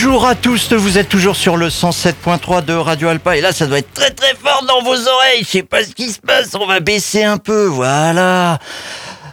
Bonjour à tous, vous êtes toujours sur le 107.3 de Radio Alpa et là ça doit être très très fort dans vos oreilles, je sais pas ce qui se passe, on va baisser un peu, voilà.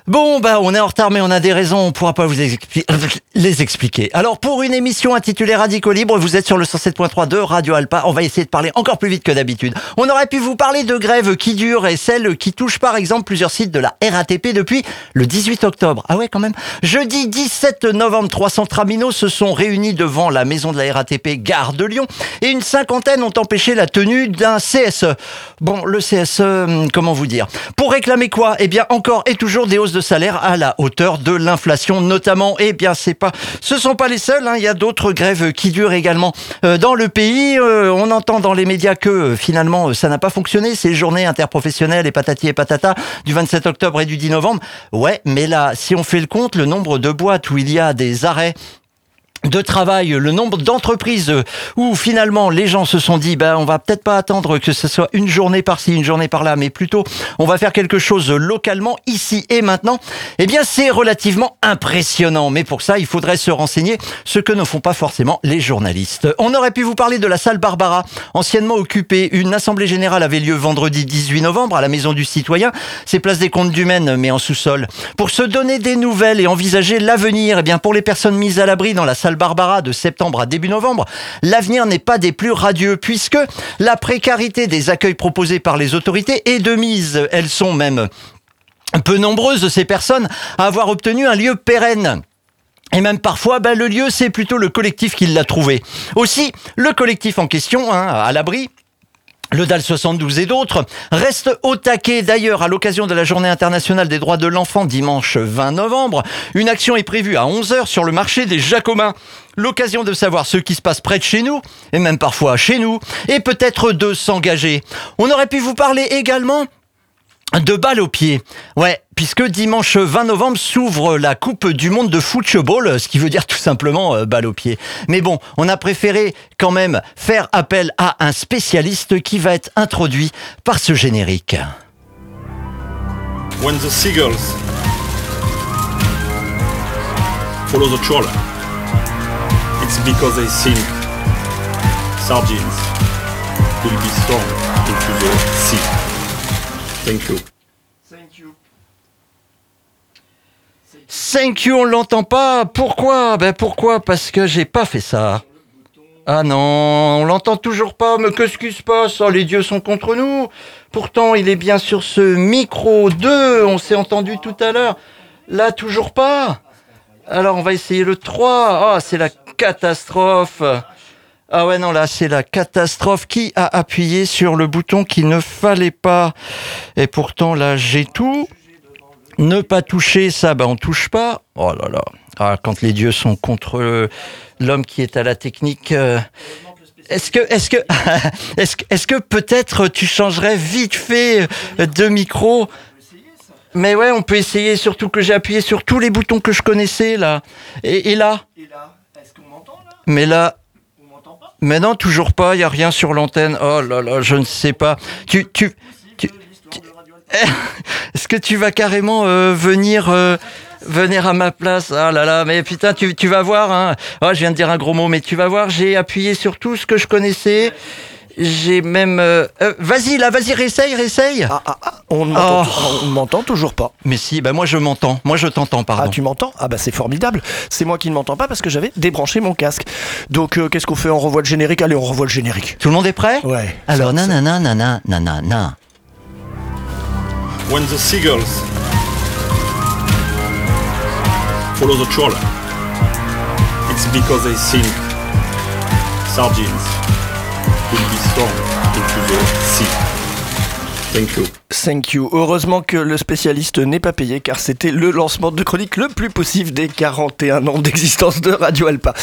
Bon, bah, on est en retard, mais on a des raisons, on pourra pas vous les expliquer. Alors, pour une émission intitulée Radico Libre, vous êtes sur le 107.3 de Radio Alpa. On va essayer de parler encore plus vite que d'habitude. On aurait pu vous parler de grèves qui durent et celles qui touchent par exemple plusieurs sites de la RATP depuis le 18 octobre. Ah ouais, quand même. Jeudi 17 novembre, 300 traminots se sont réunis devant la maison de la RATP Gare de Lyon et une cinquantaine ont empêché la tenue d'un CSE. Bon, le CSE, hum, comment vous dire? Pour réclamer quoi? Eh bien, encore et toujours des hausses de salaire à la hauteur de l'inflation, notamment. Eh bien, c'est pas, ce sont pas les seuls. hein. Il y a d'autres grèves qui durent également Euh, dans le pays. euh, on entend dans les médias que euh, finalement, ça n'a pas fonctionné. Ces journées interprofessionnelles et patati et patata du 27 octobre et du 10 novembre. Ouais, mais là, si on fait le compte, le nombre de boîtes où il y a des arrêts de travail, le nombre d'entreprises où finalement les gens se sont dit ben on va peut-être pas attendre que ce soit une journée par-ci, une journée par-là, mais plutôt on va faire quelque chose localement ici et maintenant. Eh bien c'est relativement impressionnant, mais pour ça il faudrait se renseigner, ce que ne font pas forcément les journalistes. On aurait pu vous parler de la salle Barbara, anciennement occupée. Une assemblée générale avait lieu vendredi 18 novembre à la Maison du Citoyen. C'est place des Comptes du Maine, mais en sous-sol. Pour se donner des nouvelles et envisager l'avenir, eh bien pour les personnes mises à l'abri dans la salle Barbara de septembre à début novembre, l'avenir n'est pas des plus radieux puisque la précarité des accueils proposés par les autorités est de mise. Elles sont même peu nombreuses, ces personnes, à avoir obtenu un lieu pérenne. Et même parfois, ben, le lieu, c'est plutôt le collectif qui l'a trouvé. Aussi, le collectif en question, hein, à l'abri, le DAL 72 et d'autres restent au taquet. D'ailleurs, à l'occasion de la Journée internationale des droits de l'enfant dimanche 20 novembre, une action est prévue à 11h sur le marché des Jacobins. L'occasion de savoir ce qui se passe près de chez nous, et même parfois chez nous, et peut-être de s'engager. On aurait pu vous parler également de balles au pied. Ouais, puisque dimanche 20 novembre s'ouvre la Coupe du monde de football, ce qui veut dire tout simplement euh, balle au pied. Mais bon, on a préféré quand même faire appel à un spécialiste qui va être introduit par ce générique. When the seagulls follow the it's because they think sardines will be into the sea. Thank you. Thank you, on l'entend pas. Pourquoi? Ben pourquoi? Parce que j'ai pas fait ça. Ah non, on l'entend toujours pas, mais qu'est-ce qui se passe Oh, Les dieux sont contre nous. Pourtant, il est bien sur ce micro 2, on s'est entendu tout à l'heure. Là, toujours pas. Alors, on va essayer le 3. Ah, c'est la catastrophe. Ah ouais, non, là, c'est la catastrophe. Qui a appuyé sur le bouton qu'il ne fallait pas Et pourtant, là, j'ai tout. Ne pas toucher, ça, ben on touche pas. Oh là là. Ah, quand les dieux sont contre l'homme qui est à la technique. euh, est-ce que, est-ce que, est-ce que, est-ce que peut-être tu changerais vite fait euh, de micro? Mais ouais, on peut essayer. Surtout que j'ai appuyé sur tous les boutons que je connaissais là. Et, et là? Et là, est-ce qu'on m'entend là? Mais là, mais non, toujours pas. Il y a rien sur l'antenne. Oh là là, je ne sais pas. Tu, tu, Tu- est-ce que tu vas carrément euh, venir euh, venir à ma place? Ah là là, mais putain, tu, tu vas voir. Hein. Oh, je viens de dire un gros mot, mais tu vas voir. J'ai appuyé sur tout ce que je connaissais. J'ai même. euh, euh, vas-y là, vas-y, réessaye, réessaye. Ah, ah, ah, on m'entend Oh. on m'entend toujours pas. Mais si, bah moi je m'entends. Moi je t'entends, Ah, pardon. tu m'entends? Ah, bah c'est formidable. C'est moi qui ne m'entends pas parce que j'avais débranché mon casque. Donc, euh, qu'est-ce qu'on fait? On revoit le générique? Allez, on revoit le générique. Tout le monde est prêt? Ouais. Alors, nanana, nanana, nanana. When the seagulls follow the trawler, it's because they think sardines Thank you. Thank you. Heureusement que le spécialiste n'est pas payé car c'était le lancement de chronique le plus possible des 41 ans d'existence de Radio Alpa.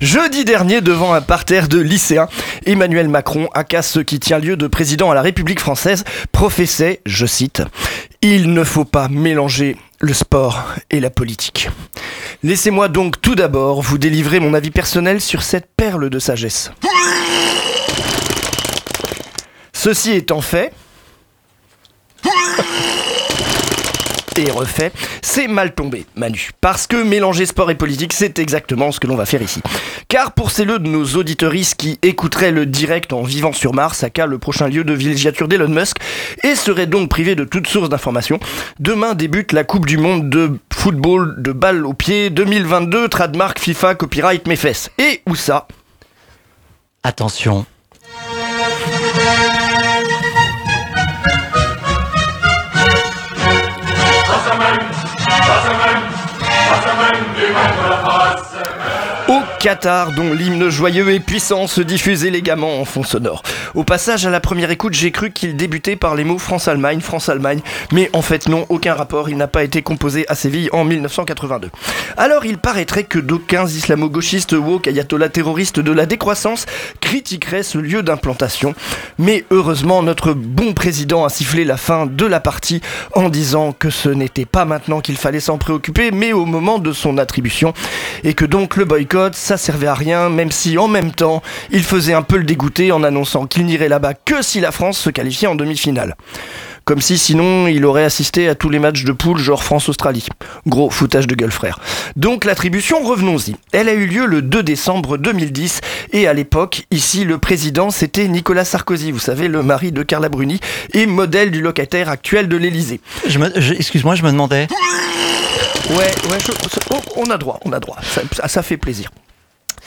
Jeudi dernier, devant un parterre de lycéens, Emmanuel Macron, aka ce qui tient lieu de président à la République française, professait, je cite, Il ne faut pas mélanger le sport et la politique. Laissez-moi donc tout d'abord vous délivrer mon avis personnel sur cette perle de sagesse. Ceci étant fait, et refait, c'est mal tombé, Manu. Parce que mélanger sport et politique, c'est exactement ce que l'on va faire ici. Car pour celles de nos auditoristes qui écouteraient le direct en vivant sur Mars, aka le prochain lieu de villégiature d'Elon Musk, et seraient donc privés de toute source d'information, demain débute la Coupe du Monde de football de balle au pied 2022, trademark FIFA, copyright, mes fesses. Et où ça? Attention. Qatar, dont l'hymne joyeux et puissant se diffuse élégamment en fond sonore. Au passage, à la première écoute, j'ai cru qu'il débutait par les mots France-Allemagne, France-Allemagne, mais en fait non, aucun rapport, il n'a pas été composé à Séville en 1982. Alors il paraîtrait que d'aucuns islamo-gauchistes woke ayatollahs terroristes de la décroissance critiqueraient ce lieu d'implantation, mais heureusement notre bon président a sifflé la fin de la partie en disant que ce n'était pas maintenant qu'il fallait s'en préoccuper, mais au moment de son attribution, et que donc le boycott, ça servait à rien, même si en même temps, il faisait un peu le dégoûter en annonçant qu'il n'irait là-bas que si la France se qualifiait en demi-finale. Comme si sinon il aurait assisté à tous les matchs de poule genre France-Australie. Gros foutage de gueule frère. Donc l'attribution, revenons-y. Elle a eu lieu le 2 décembre 2010 et à l'époque, ici le président c'était Nicolas Sarkozy, vous savez, le mari de Carla Bruni et modèle du locataire actuel de l'Elysée. Je me- je- Excuse-moi, je me demandais. Ouais, ouais, je- oh, on a droit, on a droit. Ça fait plaisir.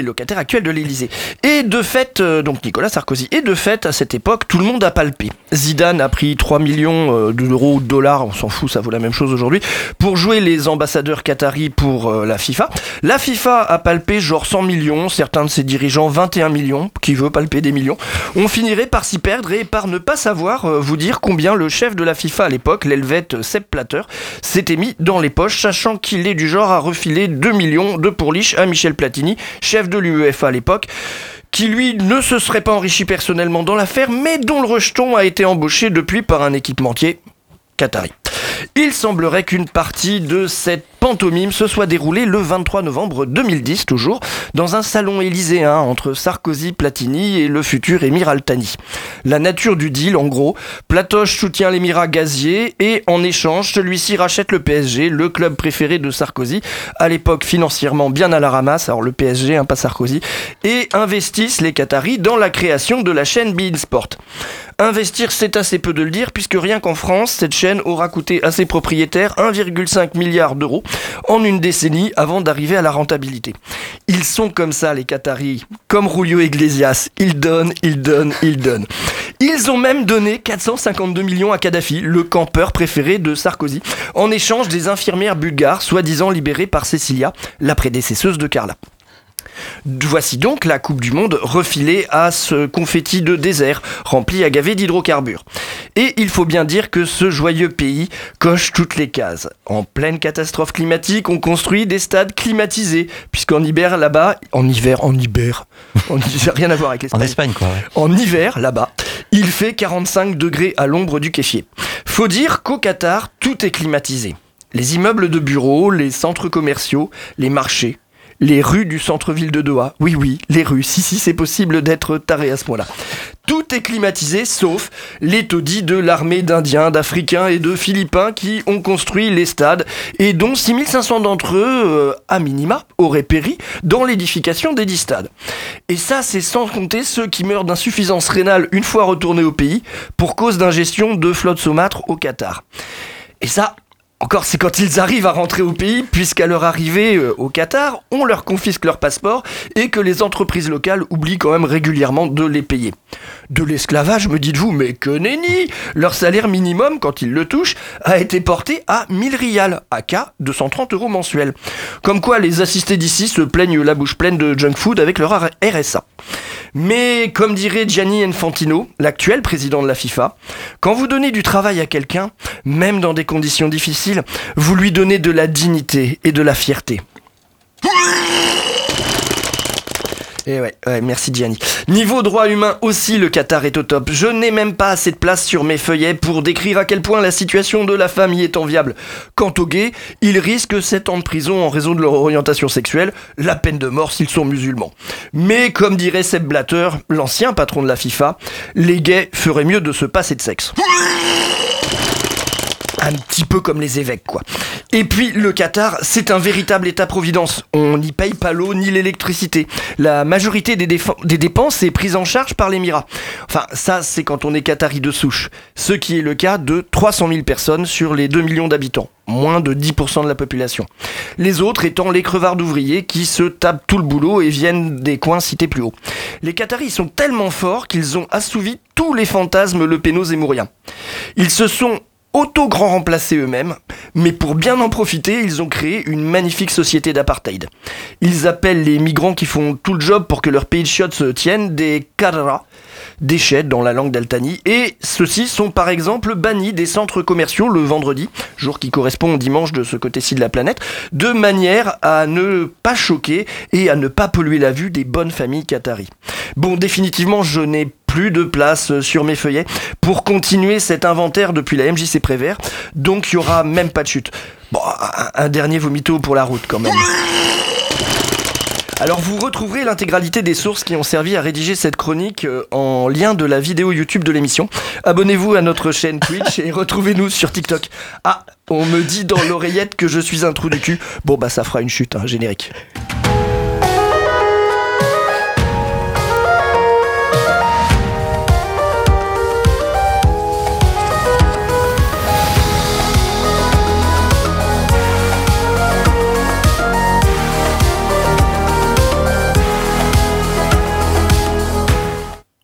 Locataire actuel de l'Elysée. Et de fait, euh, donc Nicolas Sarkozy, et de fait, à cette époque, tout le monde a palpé. Zidane a pris 3 millions euh, d'euros ou de dollars, on s'en fout, ça vaut la même chose aujourd'hui, pour jouer les ambassadeurs qataris pour euh, la FIFA. La FIFA a palpé genre 100 millions, certains de ses dirigeants 21 millions, qui veut palper des millions. On finirait par s'y perdre et par ne pas savoir vous dire combien le chef de la FIFA à l'époque, l'Helvète Sepp Platter, s'était mis dans les poches, sachant qu'il est du genre à refiler 2 millions de pourliche à Michel Platini, chef de l'UEFA à l'époque, qui lui ne se serait pas enrichi personnellement dans l'affaire, mais dont le rejeton a été embauché depuis par un équipementier qatari. Il semblerait qu'une partie de cette pantomime se soit déroulée le 23 novembre 2010, toujours, dans un salon élyséen entre Sarkozy, Platini et le futur émir Altani. La nature du deal, en gros, Platoche soutient l'émirat gazier et en échange, celui-ci rachète le PSG, le club préféré de Sarkozy, à l'époque financièrement bien à la ramasse, alors le PSG, hein, pas Sarkozy, et investissent les Qataris dans la création de la chaîne Bein Sport. Investir, c'est assez peu de le dire, puisque rien qu'en France, cette chaîne aura coûté à ses propriétaires 1,5 milliard d'euros en une décennie avant d'arriver à la rentabilité. Ils sont comme ça, les Qataris, comme Julio Iglesias. Ils donnent, ils donnent, ils donnent. Ils ont même donné 452 millions à Kadhafi, le campeur préféré de Sarkozy, en échange des infirmières bulgares, soi-disant libérées par Cecilia, la prédécesseuse de Carla. Voici donc la Coupe du Monde refilée à ce confetti de désert rempli à gaver d'hydrocarbures. Et il faut bien dire que ce joyeux pays coche toutes les cases. En pleine catastrophe climatique, on construit des stades climatisés, puisqu'en hiver là-bas, en hiver, en hiver, en hiver, rien à voir avec En l'Espagne. Espagne, quoi. ouais. En hiver, là-bas, il fait 45 degrés à l'ombre du kéfier. Faut dire qu'au Qatar, tout est climatisé. Les immeubles de bureaux, les centres commerciaux, les marchés, les rues du centre-ville de Doha. Oui, oui, les rues. Si, si, c'est possible d'être taré à ce point-là. Tout est climatisé, sauf les taudis de l'armée d'Indiens, d'Africains et de Philippins qui ont construit les stades et dont 6500 d'entre eux, euh, à minima, auraient péri dans l'édification des dix stades. Et ça, c'est sans compter ceux qui meurent d'insuffisance rénale une fois retournés au pays pour cause d'ingestion de flotte saumâtre au Qatar. Et ça, encore, c'est quand ils arrivent à rentrer au pays, puisqu'à leur arrivée euh, au Qatar, on leur confisque leur passeport et que les entreprises locales oublient quand même régulièrement de les payer. De l'esclavage, me dites-vous, mais que nenni Leur salaire minimum, quand ils le touchent, a été porté à 1000 rials, aka 230 euros mensuels. Comme quoi, les assistés d'ici se plaignent la bouche pleine de junk food avec leur RSA. Mais comme dirait Gianni Infantino, l'actuel président de la FIFA, quand vous donnez du travail à quelqu'un, même dans des conditions difficiles, vous lui donnez de la dignité et de la fierté. Et ouais, ouais, merci Gianni. Niveau droit humain aussi, le Qatar est au top. Je n'ai même pas assez de place sur mes feuillets pour décrire à quel point la situation de la femme y est enviable. Quant aux gays, ils risquent 7 ans de prison en raison de leur orientation sexuelle, la peine de mort s'ils sont musulmans. Mais comme dirait Seb Blatter, l'ancien patron de la FIFA, les gays feraient mieux de se passer de sexe. Un petit peu comme les évêques, quoi. Et puis le Qatar, c'est un véritable État-providence. On n'y paye pas l'eau ni l'électricité. La majorité des, dépenses est prise en charge par l'Émirat. Enfin, ça, c'est quand on est qatari de souche. Ce qui est le cas de 300 000 personnes sur les 2 millions d'habitants. Moins de 10% de la population. Les autres étant les crevards d'ouvriers qui se tapent tout le boulot et viennent des coins cités plus haut. Les Qataris sont tellement forts qu'ils ont assouvi tous les fantasmes le et mouriens. Ils se sont auto-grand remplacés eux-mêmes, mais pour bien en profiter, ils ont créé une magnifique société d'apartheid. Ils appellent les migrants qui font tout le job pour que leur pays de chiottes se tienne des karara, déchets dans la langue d'Altani, et ceux-ci sont par exemple bannis des centres commerciaux le vendredi, jour qui correspond au dimanche de ce côté-ci de la planète, de manière à ne pas choquer et à ne pas polluer la vue des bonnes familles qataries. Bon, définitivement, je n'ai plus de place sur mes feuillets pour continuer cet inventaire depuis la MJC Prévert. Donc il y aura même pas de chute. Bon, un, dernier vomito pour la route quand même. Alors vous retrouverez l'intégralité des sources qui ont servi à rédiger cette chronique euh, en lien de la vidéo YouTube de l'émission. Abonnez-vous à notre chaîne Twitch et retrouvez-nous sur TikTok. Ah, on me dit dans l'oreillette que je suis un trou du cul. Bon bah ça fera une chute, hein, générique.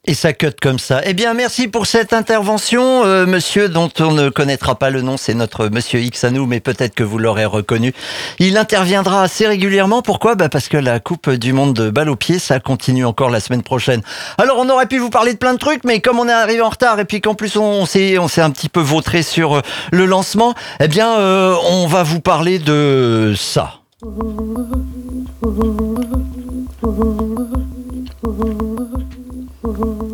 Et ça cut comme ça. Eh bien, merci pour cette intervention, euh, monsieur dont on ne connaîtra pas le nom, c'est notre monsieur X à nous, mais peut-être que vous l'aurez reconnu. Il interviendra assez régulièrement. Pourquoi? Bah Parce que la Coupe du Monde de balle au pied, ça continue encore la semaine prochaine. Alors, on aurait pu vous parler de plein de trucs, mais comme on est arrivé en retard et puis qu'en plus on s'est on s'est un petit peu vautré sur euh, le lancement, eh bien, euh, on va vous parler de ça. En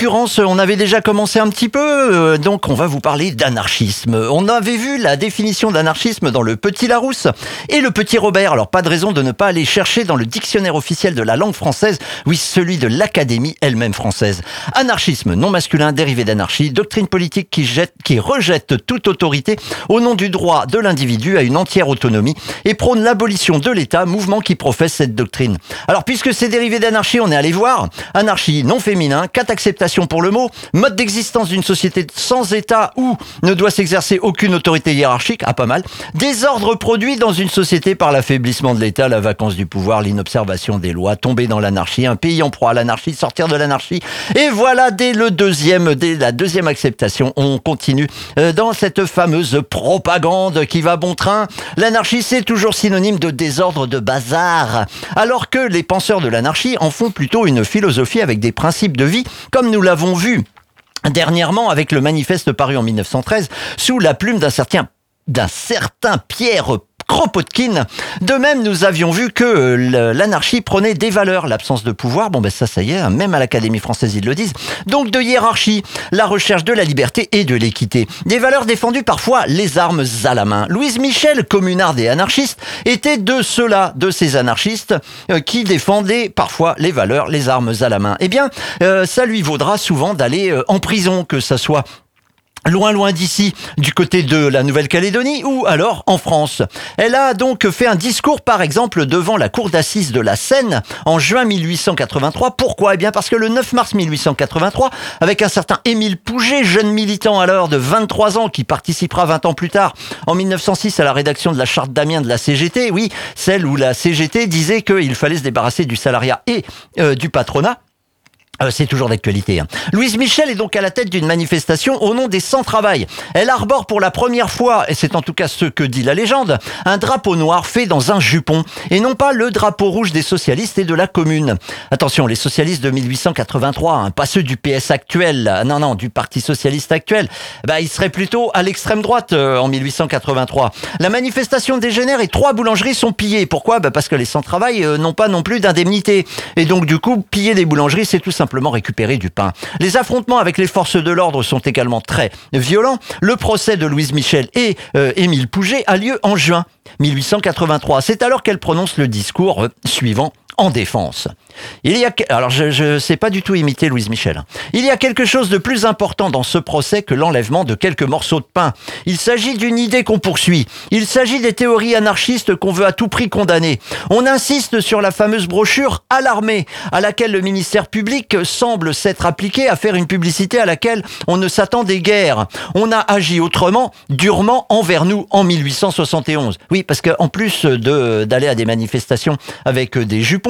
l'occurrence, on avait déjà commencé un petit peu, euh, donc on va vous parler d'anarchisme. On avait vu la définition d'anarchisme dans le Petit Larousse et le Petit Robert. Alors pas de raison de ne pas aller chercher dans le dictionnaire officiel de la langue française, oui celui de l'Académie elle-même française. Anarchisme, non masculin, dérivé d'anarchie, doctrine politique qui, jette, qui rejette toute autorité au nom du droit de l'individu à une entière autonomie et prône l'abolition de l'État, mouvement qui professe cette doctrine. Alors puisque c'est dérivé d'anarchie, on est allé voir. Anarchie non féminin, pour le mot, mode d'existence d'une société sans État où ne doit s'exercer aucune autorité hiérarchique, ah pas mal, désordre produit dans une société par l'affaiblissement de l'État, la vacance du pouvoir, l'inobservation des lois, tomber dans l'anarchie, un pays en proie à l'anarchie, sortir de l'anarchie, et voilà, dès le deuxième, dès la deuxième acceptation, on continue euh, dans cette fameuse propagande qui va bon train. L'anarchie, c'est toujours synonyme de désordre, de bazar, alors que les penseurs de l'anarchie en font plutôt une philosophie avec des principes de vie comme nous l'avons vu dernièrement avec le manifeste paru en 1913 sous la plume d'un certain d'un certain Pierre Kropotkin. De même, nous avions vu que euh, l'anarchie prenait des valeurs, l'absence de pouvoir. Bon, ben ça, ça y est, hein, même à l'Académie française, ils le disent. Donc, de hiérarchie, la recherche de la liberté et de l'équité. Des valeurs défendues parfois les armes à la main. Louise Michel, communard des anarchistes, était de ceux-là, de ces anarchistes euh, qui défendaient parfois les valeurs, les armes à la main. Eh bien, euh, ça lui vaudra souvent d'aller en prison, que ça soit loin loin d'ici, du côté de la Nouvelle-Calédonie ou alors en France. Elle a donc fait un discours par exemple devant la cour d'assises de la Seine en juin 1883. Pourquoi? Eh bien parce que le 9 mars 1883, avec un certain Émile Pouget, jeune militant alors de 23 ans qui participera 20 ans plus tard en 1906 à la rédaction de la charte d'Amiens de la CGT, oui, celle où la CGT disait qu'il fallait se débarrasser du salariat et euh, du patronat, euh, c'est toujours d'actualité. Hein. Louise Michel est donc à la tête d'une manifestation au nom des sans-travail. Elle arbore pour la première fois, et c'est en tout cas ce que dit la légende, un drapeau noir fait dans un jupon, et non pas le drapeau rouge des socialistes et de la commune. Attention, les socialistes de 1883, hein, pas ceux du PS actuel, non, non, du Parti socialiste actuel, bah, ils seraient plutôt à l'extrême droite euh, en 1883. La manifestation dégénère et trois boulangeries sont pillées. Pourquoi? Bah, Parce que les sans-travail euh, n'ont pas non plus d'indemnité. Et donc du coup, piller des boulangeries, c'est tout simplement récupérer du pain. Les affrontements avec les forces de l'ordre sont également très violents. Le procès de Louise Michel et euh, Émile Pouget a lieu en juin 1883. C'est alors qu'elle prononce le discours euh, suivant en défense. Il y a, alors je ne sais pas du tout imiter Louise Michel. Il y a quelque chose de plus important dans ce procès que l'enlèvement de quelques morceaux de pain. Il s'agit d'une idée qu'on poursuit. Il s'agit des théories anarchistes qu'on veut à tout prix condamner. On insiste sur la fameuse brochure Alarmée, à laquelle le ministère public semble s'être appliqué à faire une publicité à laquelle on ne s'attendait guère. On a agi autrement, durement envers nous en 1871. Oui, parce qu'en plus d'aller à des manifestations avec des jupons,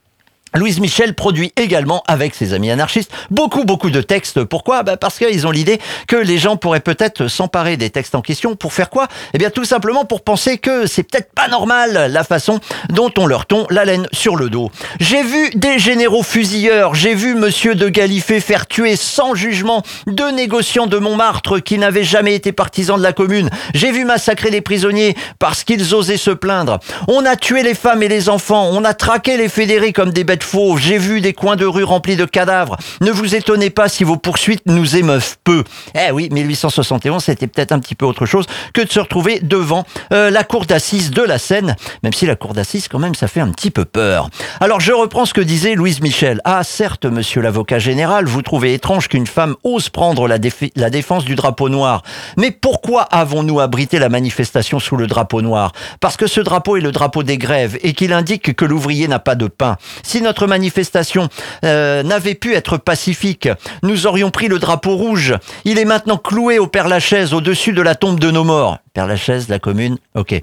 Louise Michel produit également avec ses amis anarchistes beaucoup beaucoup de textes. Pourquoi? Bah Parce qu'ils ont l'idée que les gens pourraient peut-être s'emparer des textes en question pour faire quoi? Eh bien tout simplement pour penser que c'est peut-être pas normal la façon dont on leur tombe la laine sur le dos. J'ai vu des généraux fusilleurs, j'ai vu monsieur de Galifet faire tuer sans jugement deux négociants de Montmartre qui n'avaient jamais été partisans de la commune. J'ai vu massacrer les prisonniers parce qu'ils osaient se plaindre. On a tué les femmes et les enfants, on a traqué les fédérés comme des bêtes faux. J'ai vu des coins de rue remplis de cadavres. Ne vous étonnez pas si vos poursuites nous émeuvent peu. Eh oui, 1871, c'était peut-être un petit peu autre chose que de se retrouver devant euh, la cour d'assises de la Seine, même si la cour d'assises, quand même, ça fait un petit peu peur. Alors, je reprends ce que disait Louise Michel. Ah, certes, monsieur l'avocat général, vous trouvez étrange qu'une femme ose prendre la, la défense du drapeau noir. Mais pourquoi avons-nous abrité la manifestation sous le drapeau noir? Parce que ce drapeau est le drapeau des grèves et qu'il indique que l'ouvrier n'a pas de pain. Si notre manifestation euh, n'avait pu être pacifique, nous aurions pris le drapeau rouge. Il est maintenant cloué au Père Lachaise au-dessus de la tombe de nos morts. Père Lachaise, la commune, ok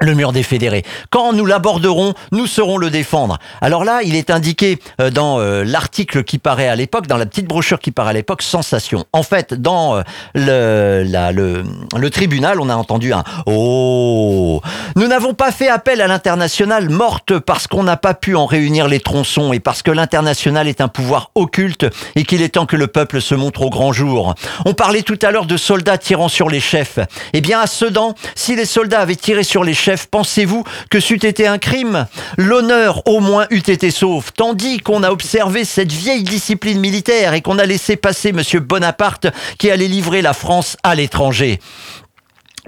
le mur des fédérés. Quand nous l'aborderons, nous saurons le défendre. Alors là, il est indiqué euh, dans euh, l'article qui paraît à l'époque, dans la petite brochure qui paraît à l'époque, sensation. En fait, dans euh, le, le, le, tribunal, on a entendu un Oh Nous n'avons pas fait appel à l'international morte parce qu'on n'a pas pu en réunir les tronçons et parce que l'international est un pouvoir occulte et qu'il est temps que le peuple se montre au grand jour. On parlait tout à l'heure de soldats tirant sur les chefs. Eh bien, à Sedan, si les soldats avaient tiré sur les chefs, pensez-vous que c'eût été un crime? L'honneur au moins eût été sauf, tandis qu'on a observé cette vieille discipline militaire et qu'on a laissé passer M. Bonaparte qui allait livrer la France à l'étranger.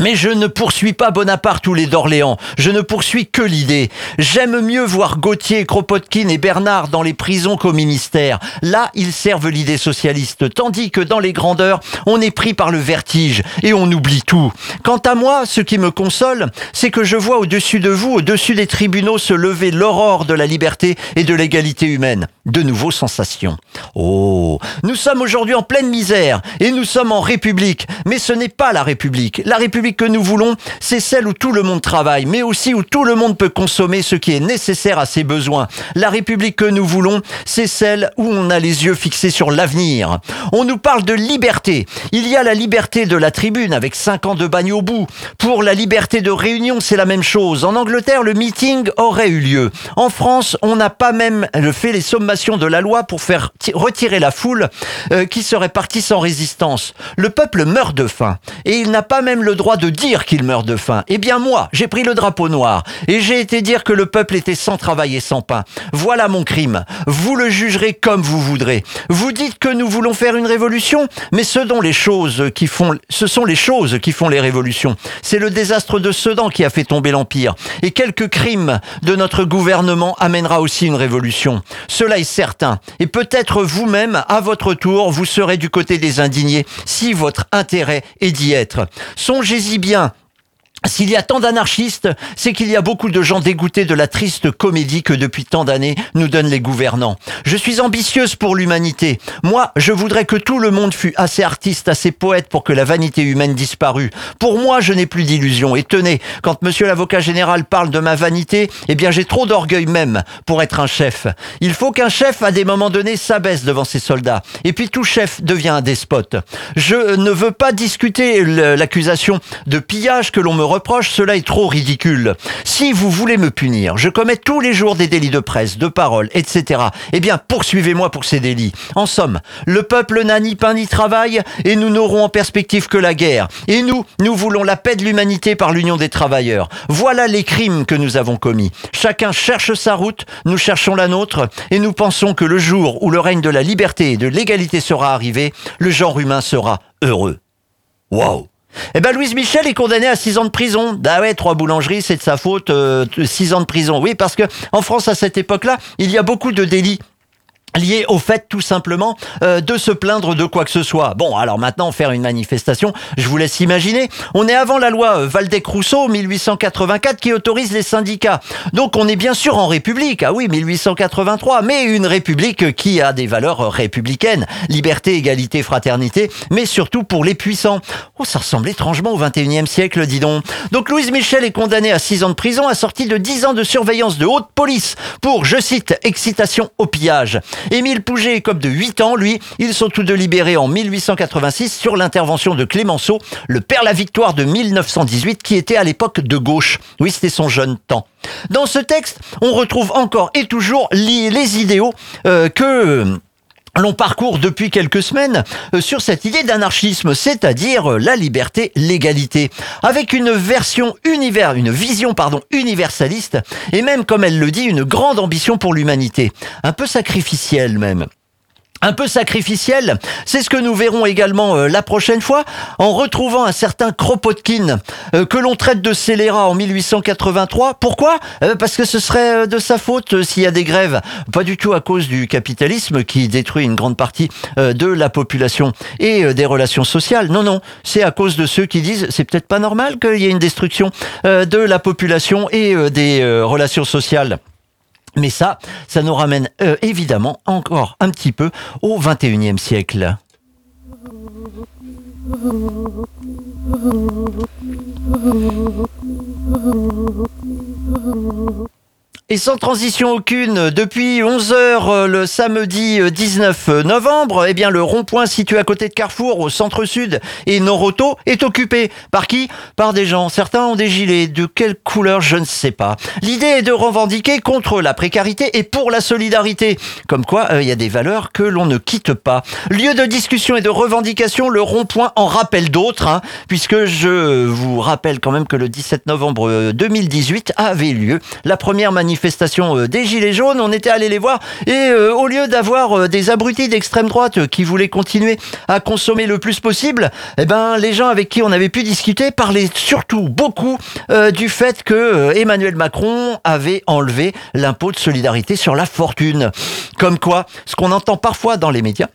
Mais je ne poursuis pas Bonaparte ou les d'Orléans. Je ne poursuis que l'idée. J'aime mieux voir Gauthier, Kropotkin et Bernard dans les prisons qu'au ministère. Là, ils servent l'idée socialiste. Tandis que dans les grandeurs, on est pris par le vertige et on oublie tout. Quant à moi, ce qui me console, c'est que je vois au-dessus de vous, au-dessus des tribunaux, se lever l'aurore de la liberté et de l'égalité humaine. De nouveaux sensations. Oh, nous sommes aujourd'hui en pleine misère et nous sommes en République. Mais ce n'est pas la République. La République que nous voulons, c'est celle où tout le monde travaille, mais aussi où tout le monde peut consommer ce qui est nécessaire à ses besoins. La République que nous voulons, c'est celle où on a les yeux fixés sur l'avenir. On nous parle de liberté. Il y a la liberté de la tribune avec 5 ans de bagne au bout. Pour la liberté de réunion, c'est la même chose. En Angleterre, le meeting aurait eu lieu. En France, on n'a pas même fait les sommations de la loi pour faire retirer la foule euh, qui serait partie sans résistance. Le peuple meurt de faim et il n'a pas même le droit de dire qu'il meurt de faim. Eh bien moi, j'ai pris le drapeau noir et j'ai été dire que le peuple était sans travail et sans pain. Voilà mon crime. Vous le jugerez comme vous voudrez. Vous dites que nous voulons faire une révolution, mais ce dont les choses qui font, ce sont les choses qui font les révolutions. C'est le désastre de Sedan qui a fait tomber l'Empire. Et quelques crimes de notre gouvernement amènera aussi une révolution. Cela est certain. Et peut-être vous-même, à votre tour, vous serez du côté des indignés si votre intérêt est d'y être. Songez y bien s'il y a tant d'anarchistes, c'est qu'il y a beaucoup de gens dégoûtés de la triste comédie que depuis tant d'années nous donnent les gouvernants. Je suis ambitieuse pour l'humanité. Moi, je voudrais que tout le monde fût assez artiste, assez poète pour que la vanité humaine disparût. Pour moi, je n'ai plus d'illusions. Et tenez, quand monsieur l'avocat général parle de ma vanité, eh bien j'ai trop d'orgueil même pour être un chef. Il faut qu'un chef, à des moments donnés, s'abaisse devant ses soldats. Et puis tout chef devient un despote. Je ne veux pas discuter l'accusation de pillage que l'on me reproche, cela est trop ridicule. Si vous voulez me punir, je commets tous les jours des délits de presse, de parole, etc. Eh bien, poursuivez-moi pour ces délits. En somme, le peuple n'a ni pain ni travail et nous n'aurons en perspective que la guerre. Et nous, nous voulons la paix de l'humanité par l'union des travailleurs. Voilà les crimes que nous avons commis. Chacun cherche sa route, nous cherchons la nôtre et nous pensons que le jour où le règne de la liberté et de l'égalité sera arrivé, le genre humain sera heureux. Waouh Eh ben Louise Michel est condamnée à 6 ans de prison. Ah ouais, trois boulangeries, c'est de sa faute. 6 ans de prison. Oui, parce que en France à cette époque-là, il y a beaucoup de délits lié au fait tout simplement euh, de se plaindre de quoi que ce soit. Bon, alors maintenant faire une manifestation, je vous laisse imaginer. On est avant la loi euh, Valdec-Rousseau 1884 qui autorise les syndicats. Donc on est bien sûr en République. Ah oui, 1883, mais une République qui a des valeurs euh, républicaines, liberté, égalité, fraternité, mais surtout pour les puissants. Oh, ça ressemble étrangement au 21e siècle, dis donc. Donc Louise Michel est condamnée à 6 ans de prison, assortie de 10 ans de surveillance de haute police pour, je cite, excitation au pillage. Émile Pouget est comme de 8 ans, lui. Ils sont tous deux libérés en 1886 sur l'intervention de Clémenceau, le père la victoire de 1918, qui était à l'époque de gauche. Oui, c'était son jeune temps. Dans ce texte, on retrouve encore et toujours les idéaux euh, que l'on parcourt depuis quelques semaines euh, sur cette idée d'anarchisme, c'est-à-dire euh, la liberté, l'égalité, avec une version univers, une vision pardon universaliste et même comme elle le dit, une grande ambition pour l'humanité, un peu sacrificielle même un peu sacrificiel. C'est ce que nous verrons également euh, la prochaine fois en retrouvant un certain Kropotkin euh, que l'on traite de scélérat en 1883. Pourquoi? Euh, Parce que ce serait de sa faute s'il y a des grèves. Pas du tout à cause du capitalisme qui détruit une grande partie de la population et des relations sociales. Non, non, c'est à cause de ceux qui disent c'est peut-être pas normal qu'il y ait une destruction de la population et des relations sociales. Mais ça, ça nous ramène euh, évidemment encore un petit peu au 21e siècle. Et sans transition aucune, depuis 11h euh, le samedi 19 euh, novembre, eh bien le rond-point situé à côté de Carrefour au centre-sud et Noroto est occupé. Par qui? Par des gens. Certains ont des gilets. De quelle couleur? Je ne sais pas. L'idée est de revendiquer contre la précarité et pour la solidarité. Comme quoi, euh, il y a des valeurs que l'on ne quitte pas. Lieu de discussion et de revendication, le rond-point en rappelle d'autres, hein, puisque je vous rappelle quand même que le 17 novembre 2018 avait lieu la première manifestation euh, des Gilets jaunes. On était allé les voir et euh, au lieu d'avoir euh, des abrutis d'extrême droite qui voulaient continuer à consommer le plus possible, eh ben, les gens avec qui on avait pu discuter parlaient surtout beaucoup du fait que Emmanuel Macron avait enlevé l'impôt de solidarité sur la fortune. Comme quoi, ce qu'on entend parfois dans les médias,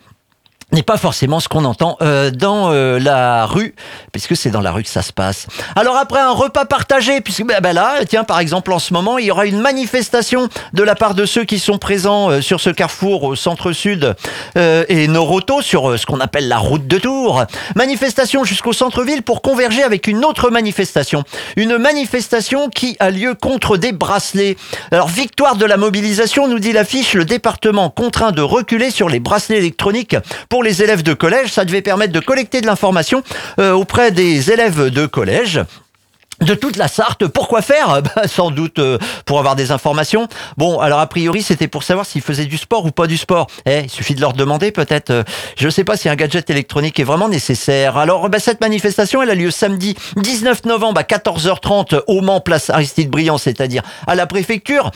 n'est pas forcément ce qu'on entend euh, dans euh, la rue, puisque c'est dans la rue que ça se passe. Alors après un repas partagé, puisque ben, ben là, tiens, par exemple, en ce moment, il y aura une manifestation de la part de ceux qui sont présents euh, sur ce carrefour au centre-sud et Noroto, sur ce qu'on appelle la route de Tours. Manifestation jusqu'au centre-ville pour converger avec une autre manifestation. Une manifestation qui a lieu contre des bracelets. Alors, victoire de la mobilisation, nous dit l'affiche, le département contraint de reculer sur les bracelets électroniques pour les élèves de collège. Ça devait permettre de collecter de l'information euh, auprès des élèves de collège de toute la Sarthe. Pourquoi faire? Bah, Sans doute euh, pour avoir des informations. Bon, alors a priori, c'était pour savoir s'ils faisaient du sport ou pas du sport. Eh, il suffit de leur demander peut-être. Euh, je ne sais pas si un gadget électronique est vraiment nécessaire. Alors, bah, cette manifestation, elle a lieu samedi 19 novembre à 14h30 au Mans, place Aristide Briand, c'est-à-dire à la préfecture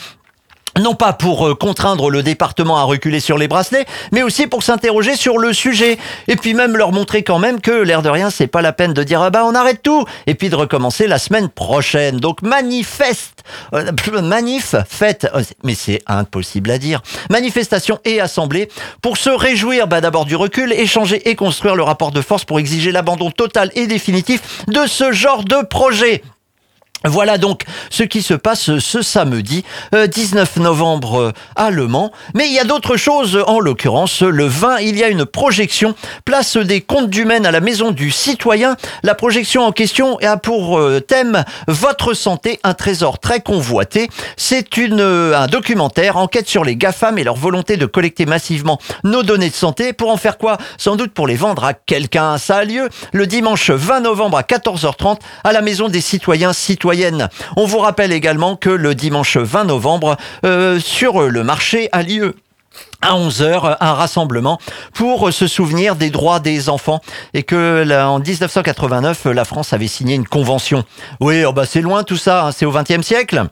non pas pour euh, contraindre le département à reculer sur les bracelets, mais aussi pour s'interroger sur le sujet. Et puis même leur montrer quand même que l'air de rien, c'est pas la peine de dire ah bah on arrête tout, et puis de recommencer la semaine prochaine. Donc manifeste, euh, manif, fête, euh, mais c'est impossible à dire. Manifestation et assemblée pour se réjouir bah, d'abord du recul, échanger et construire le rapport de force pour exiger l'abandon total et définitif de ce genre de projet. Voilà donc ce qui se passe ce samedi 19 euh, novembre euh, à Le Mans. Mais il y a d'autres choses, en l'occurrence le 20, il y a une projection place des comptes du Maine à la maison du citoyen. La projection en question a pour euh, thème Votre santé, un trésor très convoité. C'est un documentaire, enquête sur les GAFAM et leur volonté de collecter massivement nos données de santé. Pour en faire quoi? Sans doute pour les vendre à quelqu'un. Ça a lieu le dimanche 20 novembre à 14h30 à la maison des citoyens citoyens on vous rappelle également que le dimanche 20 novembre, euh, sur le marché a lieu à 11h, un rassemblement pour se souvenir des droits des enfants et que en 1989, la France avait signé une convention. Oui, oh bah c'est loin tout ça, hein, c'est au XXe siècle.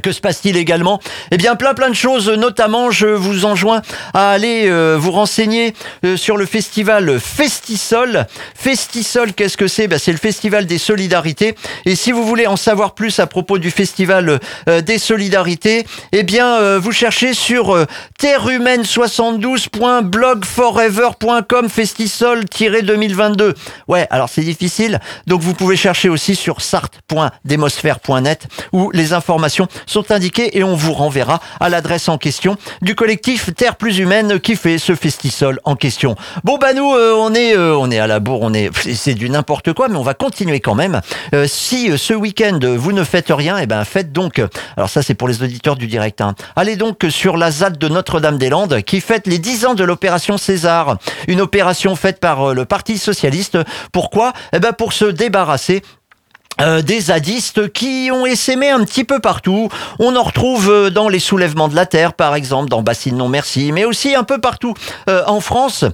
Que se passe-t-il également? Eh bien, plein plein de choses. Notamment, je vous enjoins à aller euh, vous renseigner euh, sur le festival Festisol. Festisol, qu'est-ce que c'est? Ben, C'est le festival des solidarités. Et si vous voulez en savoir plus à propos du festival euh, des solidarités, eh bien, vous cherchez sur terrehumaine72.blogforever.com festisol-2022. Ouais, alors c'est difficile. Donc, vous pouvez chercher aussi sur sart.demosphère.net où les informations sont indiqués et on vous renverra à l'adresse en question du collectif Terre Plus Humaine qui fait ce festisol en question. Bon bah nous euh, on est euh, on est à la bourre, on est c'est du n'importe quoi mais on va continuer quand même. Euh, si ce week-end vous ne faites rien, eh ben faites donc alors ça c'est pour les auditeurs du direct hein. Allez donc sur la ZAD de Notre-Dame-des-Landes qui fête les 10 ans de l'opération César, une opération faite par le Parti socialiste. Pourquoi? Eh ben pour se débarrasser euh, des zadistes qui ont essaimé un petit peu partout. On en retrouve euh, dans les soulèvements de la terre, par exemple, dans Bassine Non Merci, mais aussi un peu partout euh, en France.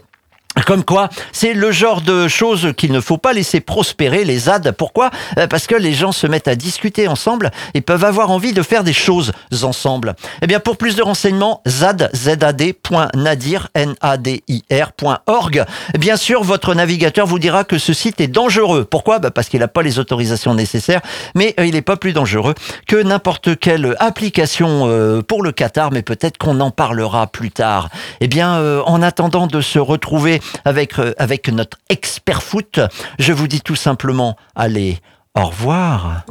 Comme quoi, c'est le genre de choses qu'il ne faut pas laisser prospérer les ZAD. Pourquoi? Euh, Parce que les gens se mettent à discuter ensemble et peuvent avoir envie de faire des choses ensemble. Eh bien, pour plus de renseignements, zad, zad.nadir, N-A-D-I-R.org. Bien sûr, votre navigateur vous dira que ce site est dangereux. Pourquoi? Bah, Parce qu'il n'a pas les autorisations nécessaires, mais euh, il n'est pas plus dangereux que n'importe quelle application euh, pour le Qatar, mais peut-être qu'on en parlera plus tard. Eh bien, en attendant de se retrouver avec, euh, avec notre expert foot. Je vous dis tout simplement, allez, au revoir.